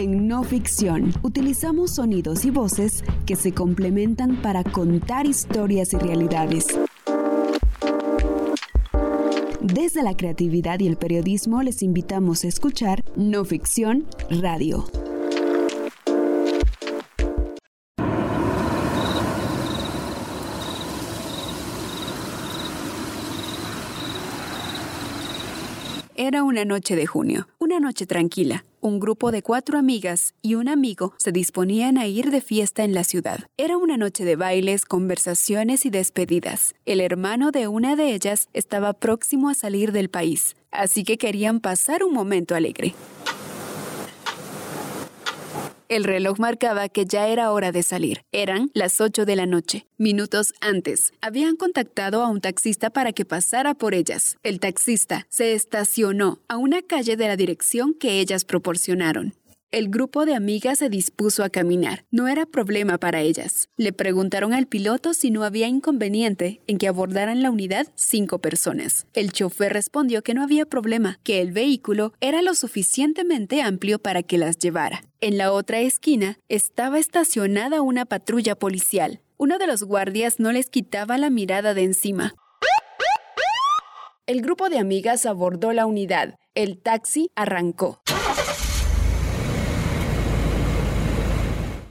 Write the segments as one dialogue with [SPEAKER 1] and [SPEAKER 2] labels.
[SPEAKER 1] En no ficción, utilizamos sonidos y voces que se complementan para contar historias y realidades. Desde la creatividad y el periodismo les invitamos a escuchar No Ficción Radio. Era una noche de junio, una noche tranquila. Un grupo de cuatro amigas y un amigo se disponían a ir de fiesta en la ciudad. Era una noche de bailes, conversaciones y despedidas. El hermano de una de ellas estaba próximo a salir del país, así que querían pasar un momento alegre. El reloj marcaba que ya era hora de salir. Eran las 8 de la noche. Minutos antes, habían contactado a un taxista para que pasara por ellas. El taxista se estacionó a una calle de la dirección que ellas proporcionaron. El grupo de amigas se dispuso a caminar. No era problema para ellas. Le preguntaron al piloto si no había inconveniente en que abordaran la unidad cinco personas. El chofer respondió que no había problema, que el vehículo era lo suficientemente amplio para que las llevara. En la otra esquina estaba estacionada una patrulla policial. Uno de los guardias no les quitaba la mirada de encima. El grupo de amigas abordó la unidad. El taxi arrancó.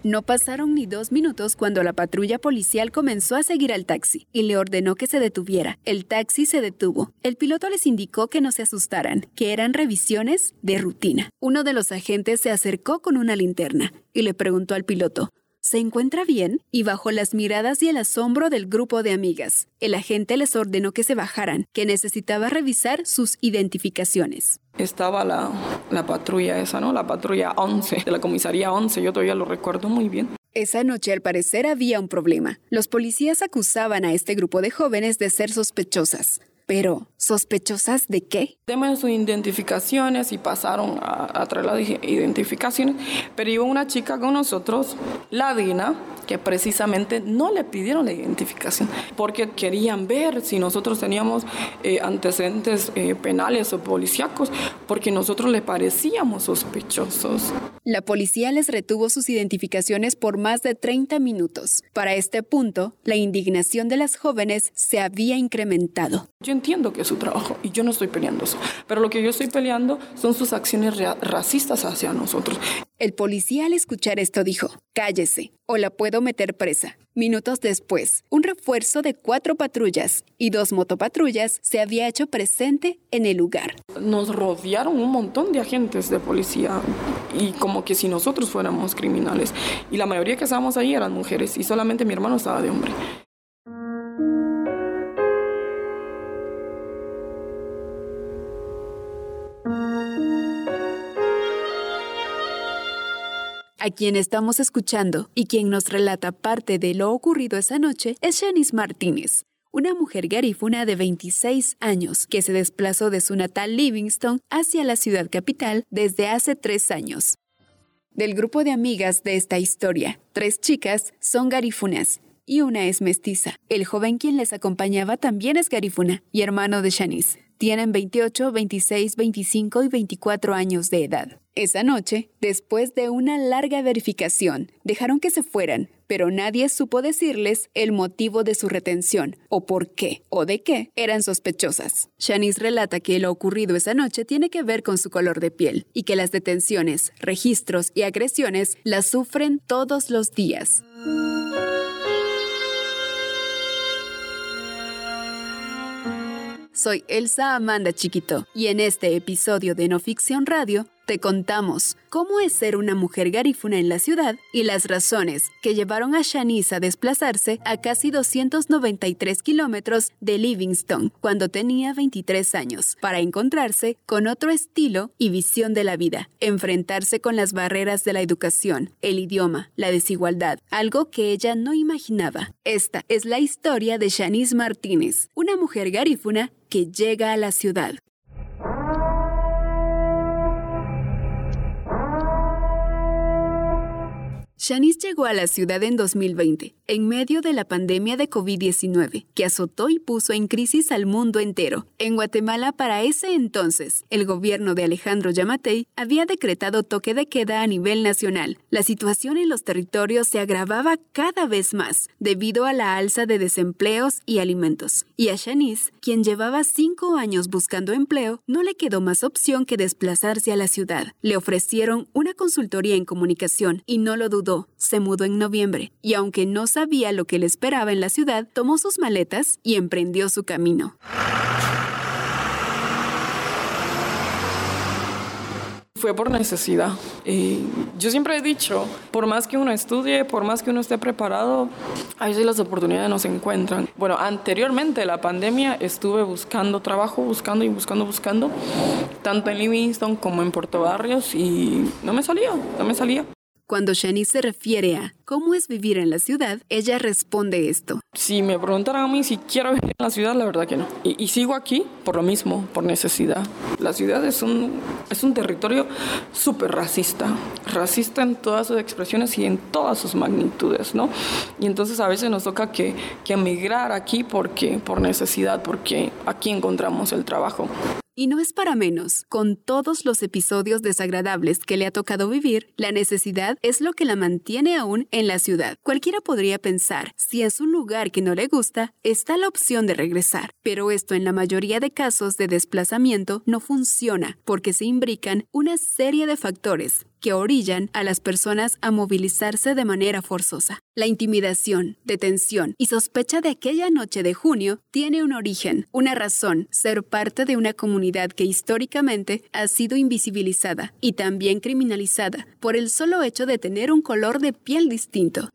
[SPEAKER 1] No pasaron ni dos minutos cuando la patrulla policial comenzó a seguir al taxi y le ordenó que se detuviera. El taxi se detuvo. El piloto les indicó que no se asustaran, que eran revisiones de rutina. Uno de los agentes se acercó con una linterna y le preguntó al piloto, ¿Se encuentra bien? Y bajo las miradas y el asombro del grupo de amigas, el agente les ordenó que se bajaran, que necesitaba revisar sus identificaciones.
[SPEAKER 2] Estaba la, la patrulla esa, ¿no? La patrulla 11, de la comisaría 11, yo todavía lo recuerdo muy bien.
[SPEAKER 1] Esa noche al parecer había un problema. Los policías acusaban a este grupo de jóvenes de ser sospechosas. Pero, ¿sospechosas de qué?
[SPEAKER 2] Temen sus identificaciones y pasaron a, a traer las identificaciones, pero iba una chica con nosotros, la Dina, que precisamente no le pidieron la identificación, porque querían ver si nosotros teníamos eh, antecedentes eh, penales o policíacos, porque nosotros le parecíamos sospechosos.
[SPEAKER 1] La policía les retuvo sus identificaciones por más de 30 minutos. Para este punto, la indignación de las jóvenes se había incrementado.
[SPEAKER 2] Yo entiendo que es su trabajo y yo no estoy peleando eso, pero lo que yo estoy peleando son sus acciones racistas hacia nosotros.
[SPEAKER 1] El policía al escuchar esto dijo, cállese o la puedo meter presa. Minutos después, un refuerzo de cuatro patrullas y dos motopatrullas se había hecho presente en el lugar.
[SPEAKER 2] Nos rodearon un montón de agentes de policía y como que si nosotros fuéramos criminales. Y la mayoría que estábamos ahí eran mujeres y solamente mi hermano estaba de hombre.
[SPEAKER 1] A quien estamos escuchando y quien nos relata parte de lo ocurrido esa noche es Shanice Martínez, una mujer garífuna de 26 años que se desplazó de su natal Livingston hacia la ciudad capital desde hace tres años. Del grupo de amigas de esta historia, tres chicas son garífunas y una es mestiza. El joven quien les acompañaba también es garífuna y hermano de Shanice. Tienen 28, 26, 25 y 24 años de edad. Esa noche, después de una larga verificación, dejaron que se fueran, pero nadie supo decirles el motivo de su retención, o por qué, o de qué eran sospechosas. Shanice relata que lo ocurrido esa noche tiene que ver con su color de piel, y que las detenciones, registros y agresiones las sufren todos los días. Soy Elsa Amanda Chiquito y en este episodio de No Ficción Radio te contamos cómo es ser una mujer garífuna en la ciudad y las razones que llevaron a Shanice a desplazarse a casi 293 kilómetros de Livingston cuando tenía 23 años para encontrarse con otro estilo y visión de la vida, enfrentarse con las barreras de la educación, el idioma, la desigualdad, algo que ella no imaginaba. Esta es la historia de Shanice Martínez, una mujer garífuna que llega a la ciudad. Shanice llegó a la ciudad en 2020, en medio de la pandemia de COVID-19, que azotó y puso en crisis al mundo entero. En Guatemala, para ese entonces, el gobierno de Alejandro Yamatei había decretado toque de queda a nivel nacional. La situación en los territorios se agravaba cada vez más, debido a la alza de desempleos y alimentos. Y a Shanice, quien llevaba cinco años buscando empleo, no le quedó más opción que desplazarse a la ciudad. Le ofrecieron una consultoría en comunicación y no lo dudó se mudó en noviembre y aunque no sabía lo que le esperaba en la ciudad, tomó sus maletas y emprendió su camino.
[SPEAKER 2] Fue por necesidad. Y yo siempre he dicho, por más que uno estudie, por más que uno esté preparado, a veces las oportunidades no se encuentran. Bueno, anteriormente la pandemia estuve buscando trabajo, buscando y buscando, buscando, tanto en Livingston como en Puerto Barrios y no me salía, no me salía.
[SPEAKER 1] Cuando Shani se refiere a cómo es vivir en la ciudad, ella responde esto.
[SPEAKER 2] Si me preguntaran a mí si quiero vivir en la ciudad, la verdad que no. Y, sigo aquí por lo mismo, por necesidad. La ciudad es un, es un territorio súper racista, racista en todas sus expresiones y en todas sus magnitudes, ¿no? Y entonces a veces nos toca que, que emigrar aquí porque, por necesidad, porque aquí encontramos el trabajo.
[SPEAKER 1] Y no es para menos, con todos los episodios desagradables que le ha tocado vivir, la necesidad es lo que la mantiene aún en la ciudad. Cualquiera podría pensar, si es un lugar que no le gusta, está la opción de regresar. Pero esto en la mayoría de casos de desplazamiento no funciona porque se imbrican una serie de factores que orillan a las personas a movilizarse de manera forzosa. La intimidación, detención y sospecha de aquella noche de junio tiene un origen, una razón, ser parte de una comunidad que históricamente ha sido invisibilizada y también criminalizada por el solo hecho de tener un color de piel distinto.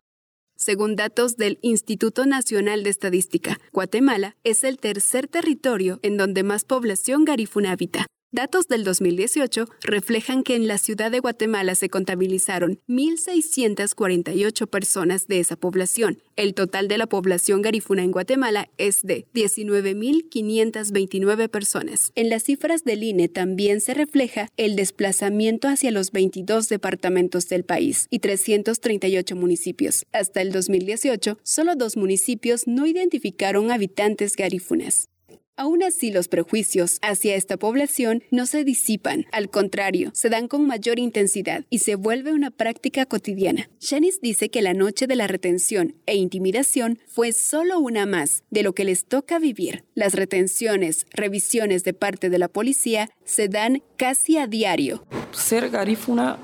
[SPEAKER 1] Según datos del Instituto Nacional de Estadística, Guatemala es el tercer territorio en donde más población garífuna habita, Datos del 2018 reflejan que en la ciudad de Guatemala se contabilizaron 1.648 personas de esa población. El total de la población garifuna en Guatemala es de 19.529 personas. En las cifras del INE también se refleja el desplazamiento hacia los 22 departamentos del país y 338 municipios. Hasta el 2018, solo dos municipios no identificaron habitantes garífunas. Aún así, los prejuicios hacia esta población no se disipan, al contrario, se dan con mayor intensidad y se vuelve una práctica cotidiana. Shanice dice que la noche de la retención e intimidación fue solo una más de lo que les toca vivir. Las retenciones, revisiones de parte de la policía se dan casi a diario.
[SPEAKER 2] Ser garífuna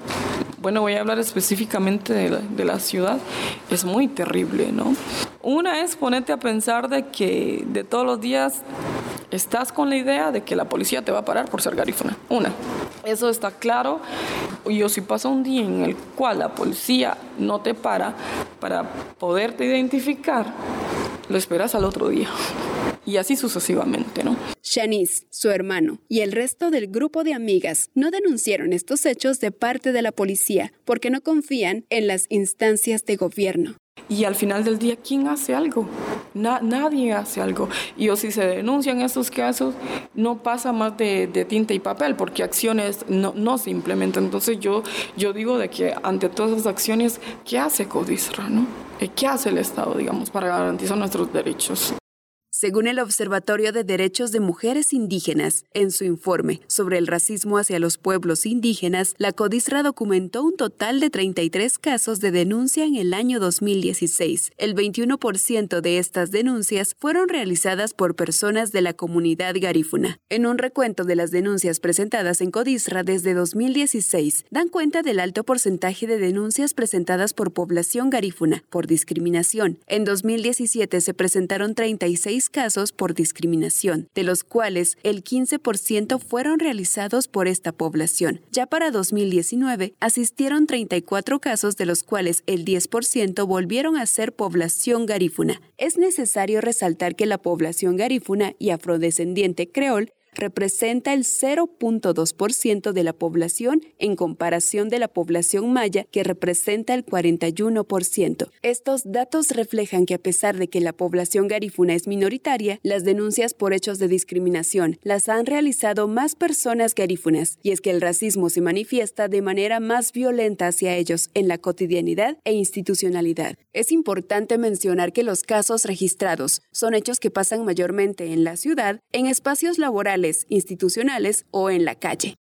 [SPEAKER 2] bueno, voy a hablar específicamente de la, ciudad, es muy terrible, ¿no? Una es ponerte a pensar de que de todos los días estás con la idea de que la policía te va a parar por ser garífuna. Una, eso está claro. Yo si pasa un día en el cual la policía no te para para poderte identificar, lo esperas al otro día. Y así sucesivamente, ¿no?
[SPEAKER 1] Shanice, su hermano y el resto del grupo de amigas no denunciaron estos hechos de parte de la policía porque no confían en las instancias de gobierno.
[SPEAKER 2] Y al final del día, ¿quién hace algo? nadie hace algo. Y o si se denuncian estos casos, no pasa más de, tinta y papel, porque acciones no, no, se implementan. Entonces yo, yo digo de que ante todas esas acciones, ¿qué hace CODISRA? No? ¿Qué hace el Estado, digamos, para garantizar nuestros derechos?
[SPEAKER 1] Según el Observatorio de Derechos de Mujeres Indígenas, en su informe sobre el racismo hacia los pueblos indígenas, la CODISRA documentó un total de 33 casos de denuncia en el año 2016. El 21% de estas denuncias fueron realizadas por personas de la comunidad garífuna. En un recuento de las denuncias presentadas en CODISRA desde 2016, dan cuenta del alto porcentaje de denuncias presentadas por población garífuna por discriminación. En 2017 se presentaron 36 casos por discriminación, de los cuales el 15% fueron realizados por esta población. Ya para 2019 asistieron 34 casos, de los cuales el 10% volvieron a ser población garífuna. Es necesario resaltar que la población garífuna y afrodescendiente creol representa el 0.2% de la población en comparación de la población maya que representa el 41%. Estos datos reflejan que a pesar de que la población garífuna es minoritaria, las denuncias por hechos de discriminación las han realizado más personas garífunas y es que el racismo se manifiesta de manera más violenta hacia ellos en la cotidianidad e institucionalidad. Es importante mencionar que los casos registrados son hechos que pasan mayormente en la ciudad, en espacios laborales, institucionales o en la calle.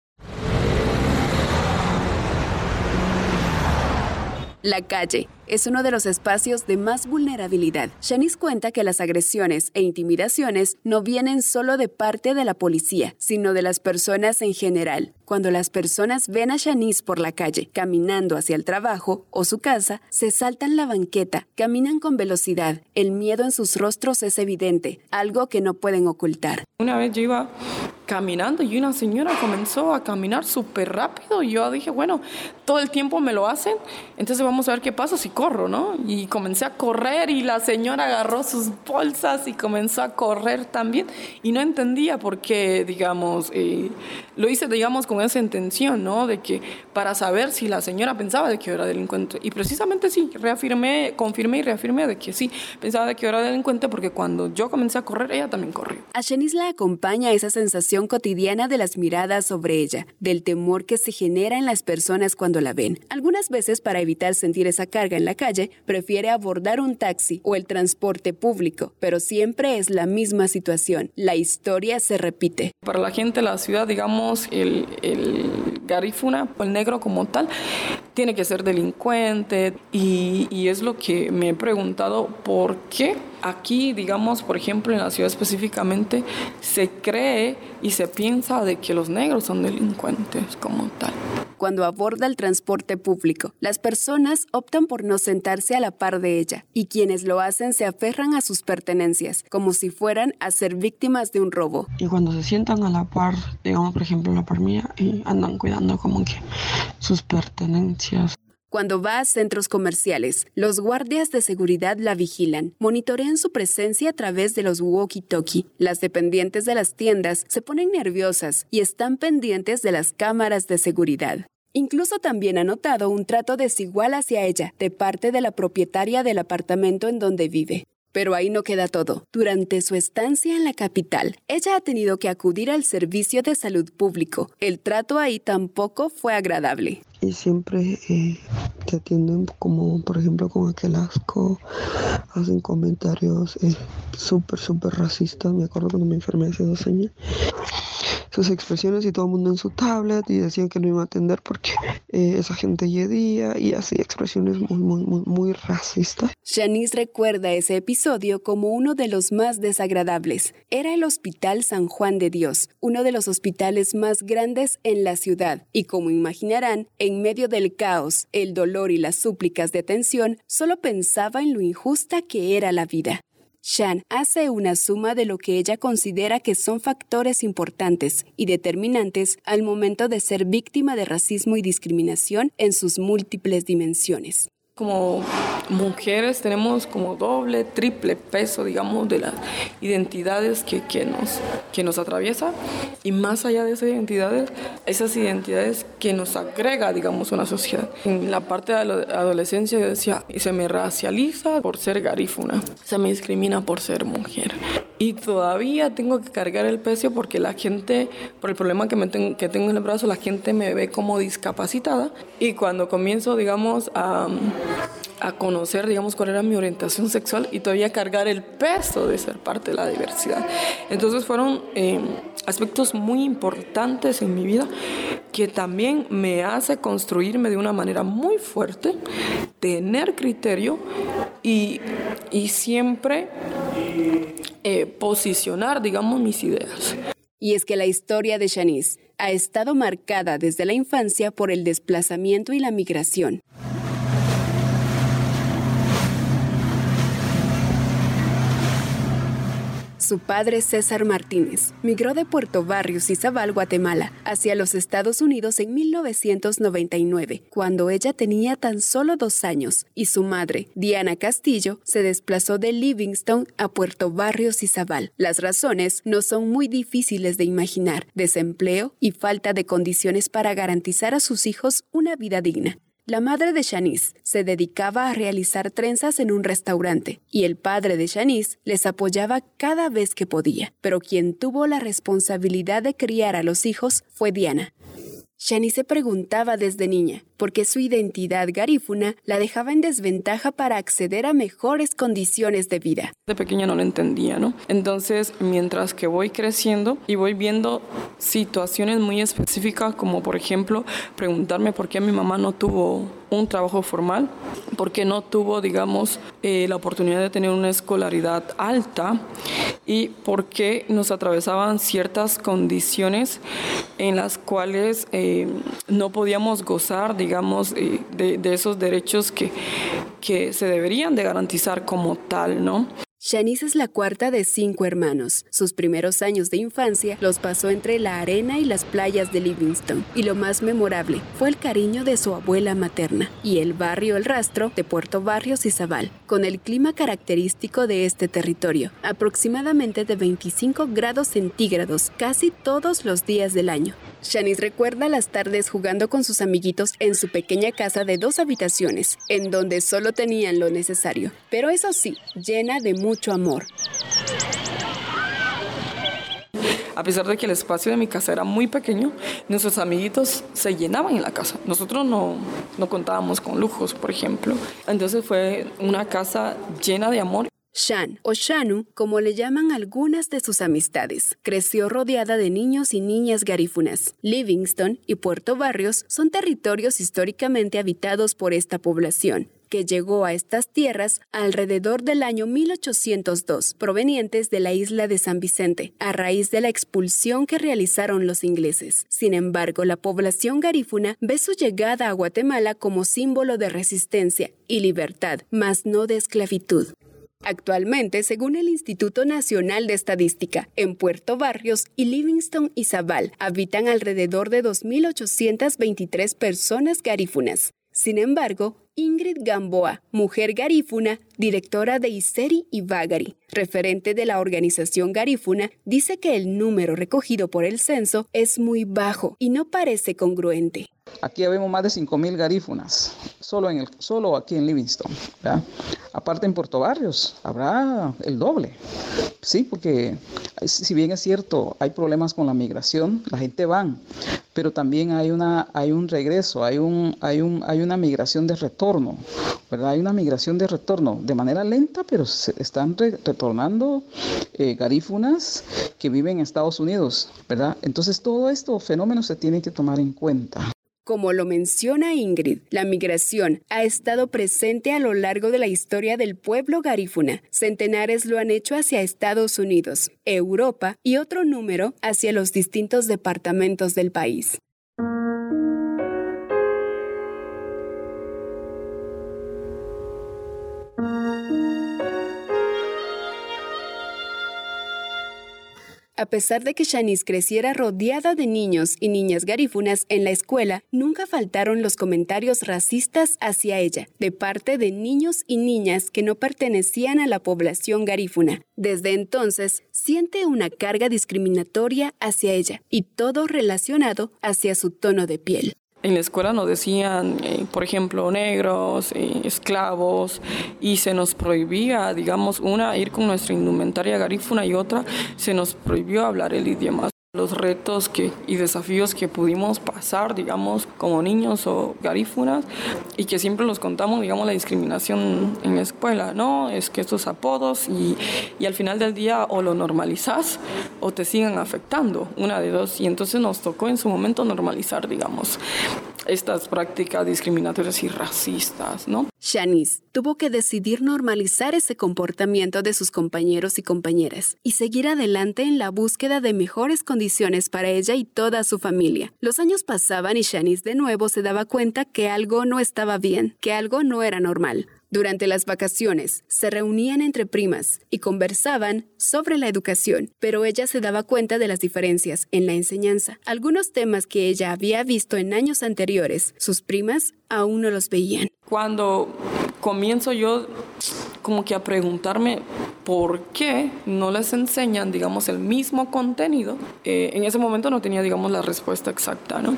[SPEAKER 1] La calle es uno de los espacios de más vulnerabilidad. Shanice cuenta que las agresiones e intimidaciones no vienen solo de parte de la policía, sino de las personas en general. Cuando las personas ven a Shanice por la calle, caminando hacia el trabajo o su casa, se saltan la banqueta, caminan con velocidad. El miedo en sus rostros es evidente, algo que no pueden ocultar.
[SPEAKER 2] Una vez yo iba caminando y una señora comenzó a caminar súper rápido y yo dije, bueno, todo el tiempo me lo hacen, entonces vamos a ver qué pasa si corro, ¿no? Y comencé a correr y la señora agarró sus bolsas y comenzó a correr también y no entendía por qué, digamos, eh, lo hice, digamos, con esa intención, ¿no? De que para saber si la señora pensaba de que era delincuente. Y precisamente sí, reafirmé, confirmé y reafirmé de que sí, pensaba de que era delincuente porque cuando yo comencé a correr, ella también corrió.
[SPEAKER 1] A Shanice la acompaña esa sensación cotidiana de las miradas sobre ella, del temor que se genera en las personas cuando la ven. Algunas veces, para evitar sentir esa carga en la calle, prefiere abordar un taxi o el transporte público, pero siempre es la misma situación. La historia se repite.
[SPEAKER 2] Para la gente de la ciudad, digamos, el, el garífuna, el negro como tal, tiene que ser delincuente y, y es lo que me he preguntado por qué aquí, digamos, por ejemplo, en la ciudad específicamente, se cree y se piensa de que los negros son delincuentes como tal.
[SPEAKER 1] Cuando aborda el transporte público, las personas optan por no sentarse a la par de ella y quienes lo hacen se aferran a sus pertenencias, como si fueran a ser víctimas de un robo.
[SPEAKER 3] Y cuando se sientan a la par, digamos, por ejemplo, a la par mía, y andan cuidando como que sus pertenencias.
[SPEAKER 1] Cuando va a centros comerciales, los guardias de seguridad la vigilan, monitorean su presencia a través de los walkie-talkie. Las dependientes de las tiendas se ponen nerviosas y están pendientes de las cámaras de seguridad. Incluso también ha notado un trato desigual hacia ella de parte de la propietaria del apartamento en donde vive. Pero ahí no queda todo. Durante su estancia en la capital, ella ha tenido que acudir al servicio de salud público. El trato ahí tampoco fue agradable.
[SPEAKER 3] Y siempre eh, te atienden como, por ejemplo, con aquel asco, hacen comentarios eh, súper, súper racistas. Me acuerdo cuando me enfermé hace dos años sus expresiones y todo el mundo en su tablet y decían que no iba a atender porque eh, esa gente yedía y así expresiones muy, muy, muy, muy racistas.
[SPEAKER 1] Shanice recuerda ese episodio como uno de los más desagradables. Era el Hospital San Juan de Dios, uno de los hospitales más grandes en la ciudad y como imaginarán, en medio del caos, el dolor y las súplicas de atención, solo pensaba en lo injusta que era la vida. Shan hace una suma de lo que ella considera que son factores importantes y determinantes al momento de ser víctima de racismo y discriminación en sus múltiples dimensiones
[SPEAKER 2] como mujeres tenemos como doble, triple peso, digamos, de las identidades que, que, nos, que nos atraviesa y más allá de esas identidades, esas identidades que nos agrega, digamos, una sociedad. En la parte de la adolescencia decía, y se me racializa por ser garífuna, se me discrimina por ser mujer. Y todavía tengo que cargar el peso porque la gente, por el problema que, me que tengo en el brazo, la gente me ve como discapacitada. Y cuando comienzo, digamos, a a conocer, digamos, cuál era mi orientación sexual y todavía cargar el peso de ser parte de la diversidad. Entonces fueron eh, aspectos muy importantes en mi vida que también me hace construirme de una manera muy fuerte, tener criterio y, y siempre eh, posicionar, digamos, mis ideas.
[SPEAKER 1] Y es que la historia de Shanice ha estado marcada desde la infancia por el desplazamiento y la migración. Su padre, César Martínez, migró de Puerto Barrios, Izabal, Guatemala, hacia los Estados Unidos en 1999, cuando ella tenía tan solo dos años, y su madre, Diana Castillo, se desplazó de Livingston a Puerto Barrios, Izabal. Las razones no son muy difíciles de imaginar, desempleo y falta de condiciones para garantizar a sus hijos una vida digna. La madre de Shanice se dedicaba a realizar trenzas en un restaurante y el padre de Shanice les apoyaba cada vez que podía, pero quien tuvo la responsabilidad de criar a los hijos fue Diana. Shani se preguntaba desde niña por qué su identidad garífuna la dejaba en desventaja para acceder a mejores condiciones de vida.
[SPEAKER 2] De pequeña no lo entendía, ¿no? Entonces, mientras que voy creciendo y voy viendo situaciones muy específicas, como por ejemplo preguntarme por qué mi mamá no tuvo un trabajo formal, por qué no tuvo, digamos, eh, la oportunidad de tener una escolaridad alta y por qué nos atravesaban ciertas condiciones en las cuales eh, no podíamos gozar, digamos, eh, de, de, esos derechos que, que se deberían de garantizar como tal, ¿no?
[SPEAKER 1] Shanice es la cuarta de cinco hermanos. Sus primeros años de infancia los pasó entre la arena y las playas de Livingston, y lo más memorable fue el cariño de su abuela materna y el barrio El Rastro de Puerto Barrios y Zabal, con el clima característico de este territorio, aproximadamente de 25 grados centígrados casi todos los días del año. Shanice recuerda las tardes jugando con sus amiguitos en su pequeña casa de dos habitaciones, en donde solo tenían lo necesario, pero eso sí, llena de mucho amor.
[SPEAKER 2] A pesar de que el espacio de mi casa era muy pequeño, nuestros amiguitos se llenaban en la casa. Nosotros no, no contábamos con lujos, por ejemplo. Entonces fue una casa llena de amor.
[SPEAKER 1] Shan o Shanu, como le llaman algunas de sus amistades, creció rodeada de niños y niñas garífunas. Livingston y Puerto Barrios son territorios históricamente habitados por esta población, que llegó a estas tierras alrededor del año 1802, provenientes de la isla de San Vicente, a raíz de la expulsión que realizaron los ingleses. Sin embargo, la población garífuna ve su llegada a Guatemala como símbolo de resistencia y libertad, mas no de esclavitud. Actualmente, según el Instituto Nacional de Estadística, en Puerto Barrios y Livingston y Zabal habitan alrededor de 2.823 personas garífunas. Sin embargo, Ingrid Gamboa, mujer garífuna, directora de Iseri y Bagari, referente de la organización garífuna, dice que el número recogido por el censo es muy bajo y no parece congruente.
[SPEAKER 4] Aquí vemos más de 5.000 garífunas, solo, en el, solo aquí en Livingston. ¿verdad? Aparte en Puerto Barrios habrá el doble. Sí, porque si bien es cierto, hay problemas con la migración, la gente va, pero también hay, una, hay un regreso, hay, un, hay, un, hay una migración de retorno, ¿verdad? Hay una migración de retorno de manera lenta, pero se están re retornando eh, garífunas que viven en Estados Unidos, ¿verdad? Entonces todo esto fenómeno se tiene que tomar en cuenta.
[SPEAKER 1] Como lo menciona Ingrid, la migración ha estado presente a lo largo de la historia del pueblo garífuna. Centenares lo han hecho hacia Estados Unidos, Europa y otro número hacia los distintos departamentos del país. A pesar de que Shanice creciera rodeada de niños y niñas garífunas en la escuela, nunca faltaron los comentarios racistas hacia ella, de parte de niños y niñas que no pertenecían a la población garífuna. Desde entonces, siente una carga discriminatoria hacia ella y todo relacionado hacia su tono de piel.
[SPEAKER 2] En la escuela nos decían, eh, por ejemplo, negros, eh, esclavos, y se nos prohibía, digamos, una, ir con nuestra indumentaria garífuna y otra, se nos prohibió hablar el idioma los retos que, y desafíos que pudimos pasar, digamos, como niños o garífunas, y que siempre los contamos, digamos, la discriminación en la escuela, ¿no? Es que estos apodos, y, y al final del día o lo normalizas o te siguen afectando, una de dos, y entonces nos tocó en su momento normalizar, digamos, estas prácticas discriminatorias y racistas, ¿no?
[SPEAKER 1] Shanice tuvo que decidir normalizar ese comportamiento de sus compañeros y compañeras y seguir adelante en la búsqueda de mejores condiciones para ella y toda su familia. Los años pasaban y Shanice de nuevo se daba cuenta que algo no estaba bien, que algo no era normal. Durante las vacaciones, se reunían entre primas y conversaban sobre la educación, pero ella se daba cuenta de las diferencias en la enseñanza. Algunos temas que ella había visto en años anteriores, sus primas aún no los veían.
[SPEAKER 2] Cuando comienzo yo como que a preguntarme por qué no les enseñan, digamos, el mismo contenido, eh, en ese momento no tenía, digamos, la respuesta exacta, ¿no?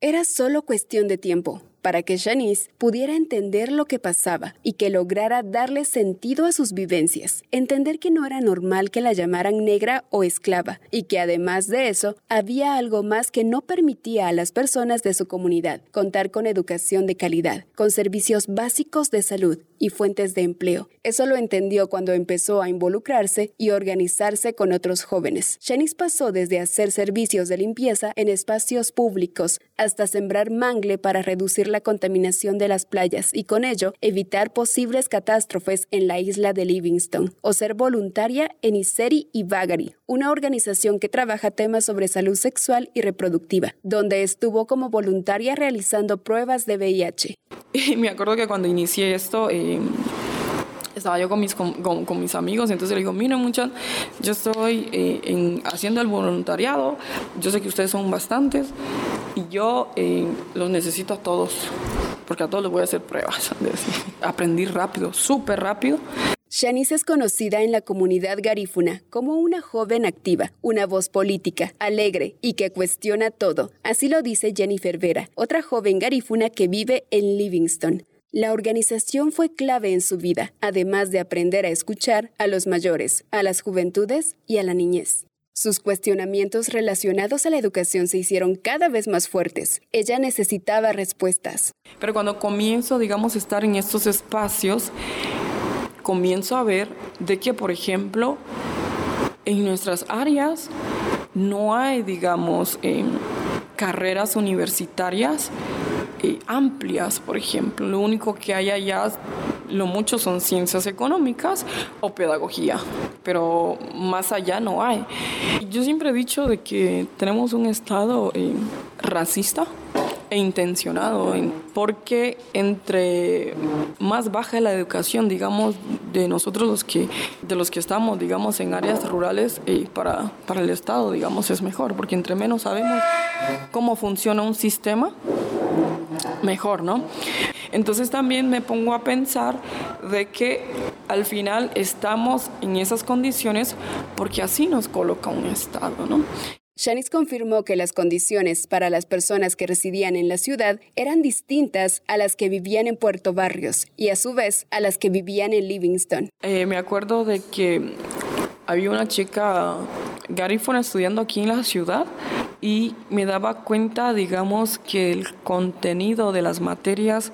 [SPEAKER 1] Era solo cuestión de tiempo para que Janice pudiera entender lo que pasaba y que lograra darle sentido a sus vivencias, entender que no era normal que la llamaran negra o esclava y que además de eso había algo más que no permitía a las personas de su comunidad contar con educación de calidad, con servicios básicos de salud y fuentes de empleo. Eso lo entendió cuando empezó a involucrarse y organizarse con otros jóvenes. Janice pasó desde hacer servicios de limpieza en espacios públicos hasta sembrar mangle para reducir la contaminación de las playas y con ello evitar posibles catástrofes en la isla de Livingston, o ser voluntaria en Iseri y Bagari, una organización que trabaja temas sobre salud sexual y reproductiva, donde estuvo como voluntaria realizando pruebas de VIH.
[SPEAKER 2] Me acuerdo que cuando inicié esto, eh, estaba yo con mis, con, con, mis amigos, entonces le digo, miren muchachos, yo estoy eh, en, haciendo el voluntariado, yo sé que ustedes son bastantes y yo eh, los necesito a todos, porque a todos les voy a hacer pruebas. Aprendí rápido, súper rápido.
[SPEAKER 1] Shanice es conocida en la comunidad garífuna como una joven activa, una voz política, alegre y que cuestiona todo. Así lo dice Jennifer Vera, otra joven garífuna que vive en Livingston. La organización fue clave en su vida, además de aprender a escuchar a los mayores, a las juventudes y a la niñez. Sus cuestionamientos relacionados a la educación se hicieron cada vez más fuertes. Ella necesitaba respuestas.
[SPEAKER 2] Pero cuando comienzo, digamos, a estar en estos espacios, comienzo a ver de que, por ejemplo, en nuestras áreas no hay, digamos, eh, carreras universitarias amplias, por ejemplo. Lo único que hay allá, lo mucho son ciencias económicas o pedagogía, pero más allá no hay. Yo siempre he dicho de que tenemos un Estado eh, racista e intencionado, porque entre más baja la educación, digamos, de nosotros los que, de los que estamos, digamos, en áreas rurales, eh, para, para el Estado, digamos, es mejor, porque entre menos sabemos cómo funciona un sistema, mejor, ¿no? Entonces también me pongo a pensar de que al final estamos en esas condiciones porque así nos coloca un Estado, ¿no?
[SPEAKER 1] Shanice confirmó que las condiciones para las personas que residían en la ciudad eran distintas a las que vivían en Puerto Barrios y a su vez a las que vivían en Livingston.
[SPEAKER 2] Eh, me acuerdo de que había una chica garífona estudiando aquí en la ciudad y me daba cuenta, digamos, que el contenido de las materias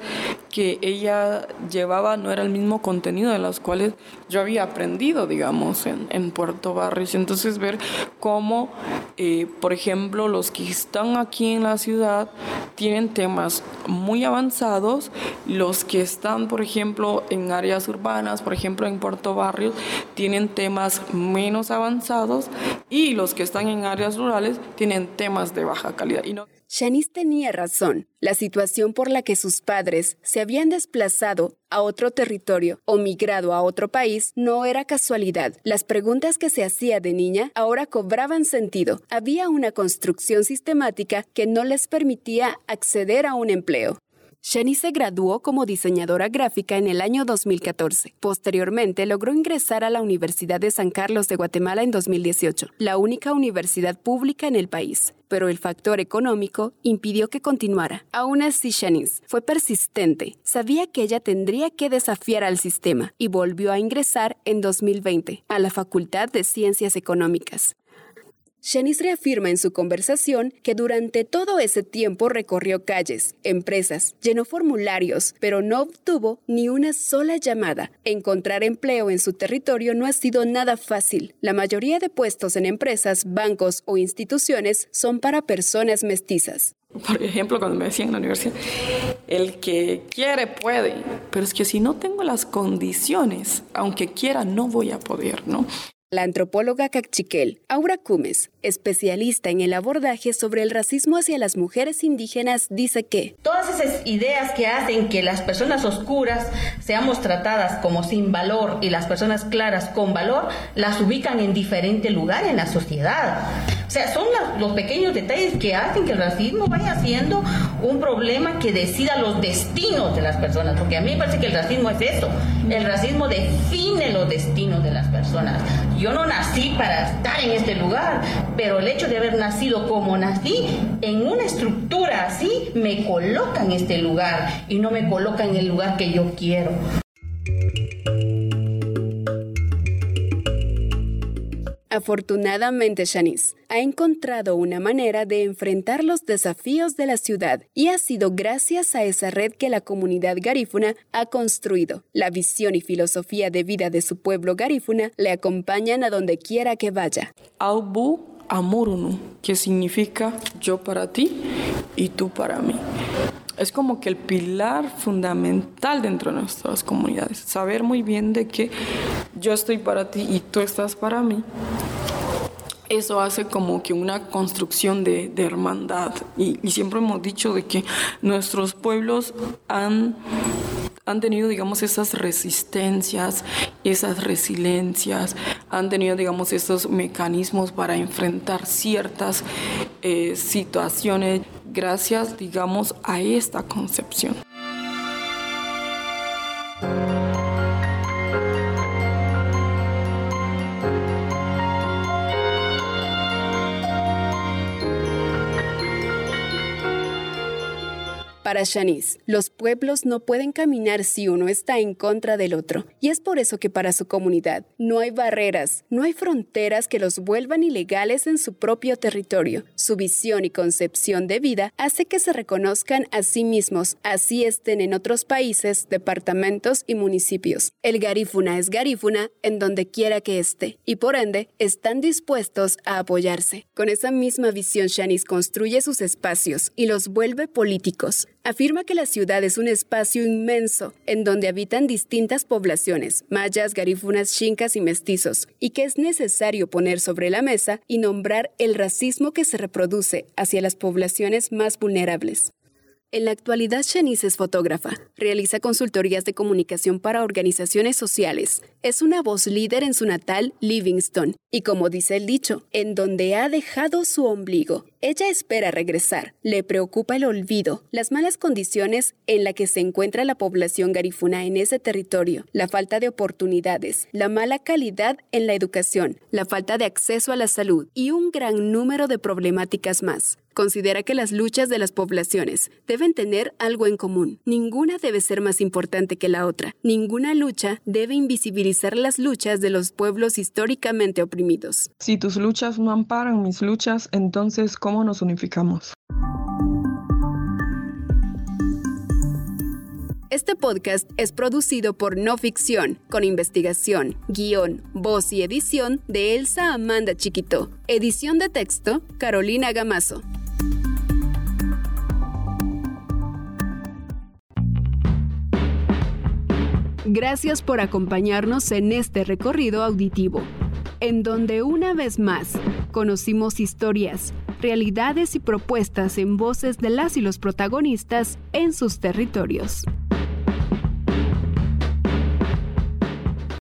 [SPEAKER 2] que ella llevaba no era el mismo contenido de las cuales yo había aprendido, digamos, en, en Puerto Barrios. Entonces ver cómo, eh, por ejemplo, los que están aquí en la ciudad tienen temas muy avanzados, los que están, por ejemplo, en áreas urbanas, por ejemplo, en Puerto Barrios, tienen temas menos avanzados y los que están en áreas rurales tienen temas de baja calidad. Y no...
[SPEAKER 1] Shanice tenía razón. La situación por la que sus padres se habían desplazado a otro territorio o migrado a otro país no era casualidad. Las preguntas que se hacía de niña ahora cobraban sentido. Había una construcción sistemática que no les permitía acceder a un empleo. Shani se graduó como diseñadora gráfica en el año 2014. Posteriormente logró ingresar a la Universidad de San Carlos de Guatemala en 2018, la única universidad pública en el país. Pero el factor económico impidió que continuara. Aún así, Shanice fue persistente. Sabía que ella tendría que desafiar al sistema y volvió a ingresar en 2020 a la Facultad de Ciencias Económicas. Shanice reafirma en su conversación que durante todo ese tiempo recorrió calles, empresas, llenó formularios, pero no obtuvo ni una sola llamada. Encontrar empleo en su territorio no ha sido nada fácil. La mayoría de puestos en empresas, bancos o instituciones son para personas mestizas.
[SPEAKER 2] Por ejemplo, cuando me decían en la universidad, el que quiere puede, pero es que si no tengo las condiciones, aunque quiera, no voy a poder, ¿no?
[SPEAKER 1] La antropóloga cachiquel Aura Cumes, especialista en el abordaje sobre el racismo hacia las mujeres indígenas, dice que
[SPEAKER 5] todas esas ideas que hacen que las personas oscuras seamos tratadas como sin valor y las personas claras con valor, las ubican en diferente lugar en la sociedad. O sea, son los pequeños detalles que hacen que el racismo vaya siendo un problema que decida los destinos de las personas, porque a mí me parece que el racismo es eso, el racismo define los destinos de las personas. Yo no nací para estar en este lugar, pero el hecho de haber nacido como nací, en una estructura así, me coloca en este lugar y no me coloca en el lugar que yo quiero.
[SPEAKER 1] Afortunadamente, Shanice ha encontrado una manera de enfrentar los desafíos de la ciudad y ha sido gracias a esa red que la comunidad garífuna ha construido. La visión y filosofía de vida de su pueblo garífuna le acompañan a donde quiera que vaya.
[SPEAKER 2] Aubu Amurunu, que significa yo para ti y tú para mí es como que el pilar fundamental dentro de nuestras comunidades. Saber muy bien de que yo estoy para ti y tú estás para mí. Eso hace como que una construcción de, hermandad. Y, y siempre hemos dicho de que nuestros pueblos han han tenido, digamos, esas resistencias, esas resiliencias, han tenido, digamos, esos mecanismos para enfrentar ciertas eh, situaciones gracias, digamos, a esta concepción.
[SPEAKER 1] Para Shanice, los pueblos no pueden caminar si uno está en contra del otro. Y es por eso que para su comunidad no hay barreras, no hay fronteras que los vuelvan ilegales en su propio territorio. Su visión y concepción de vida hace que se reconozcan a sí mismos, así estén en otros países, departamentos y municipios. El garífuna es garífuna en donde quiera que esté, y por ende están dispuestos a apoyarse. Con esa misma visión, Shanice construye sus espacios y los vuelve políticos afirma que la ciudad es un espacio inmenso en donde habitan distintas poblaciones, mayas, garífunas, chincas y mestizos, y que es necesario poner sobre la mesa y nombrar el racismo que se reproduce hacia las poblaciones más vulnerables. En la actualidad, Shanice es fotógrafa, realiza consultorías de comunicación para organizaciones sociales, es una voz líder en su natal Livingston y como dice el dicho, en donde ha dejado su ombligo. Ella espera regresar, le preocupa el olvido, las malas condiciones en las que se encuentra la población garifuna en ese territorio, la falta de oportunidades, la mala calidad en la educación, la falta de acceso a la salud y un gran número de problemáticas más. Considera que las luchas de las poblaciones deben tener algo en común. Ninguna debe ser más importante que la otra. Ninguna lucha debe invisibilizar las luchas de los pueblos históricamente oprimidos.
[SPEAKER 3] Si tus luchas no amparan mis luchas, entonces ¿cómo nos unificamos?
[SPEAKER 1] Este podcast es producido por No Ficción, con investigación, guion, voz y edición de Elsa Amanda Chiquito. Edición de texto, Carolina Gamazo. Gracias por acompañarnos en este recorrido auditivo, en donde una vez más conocimos historias, realidades y propuestas en voces de las y los protagonistas en sus territorios.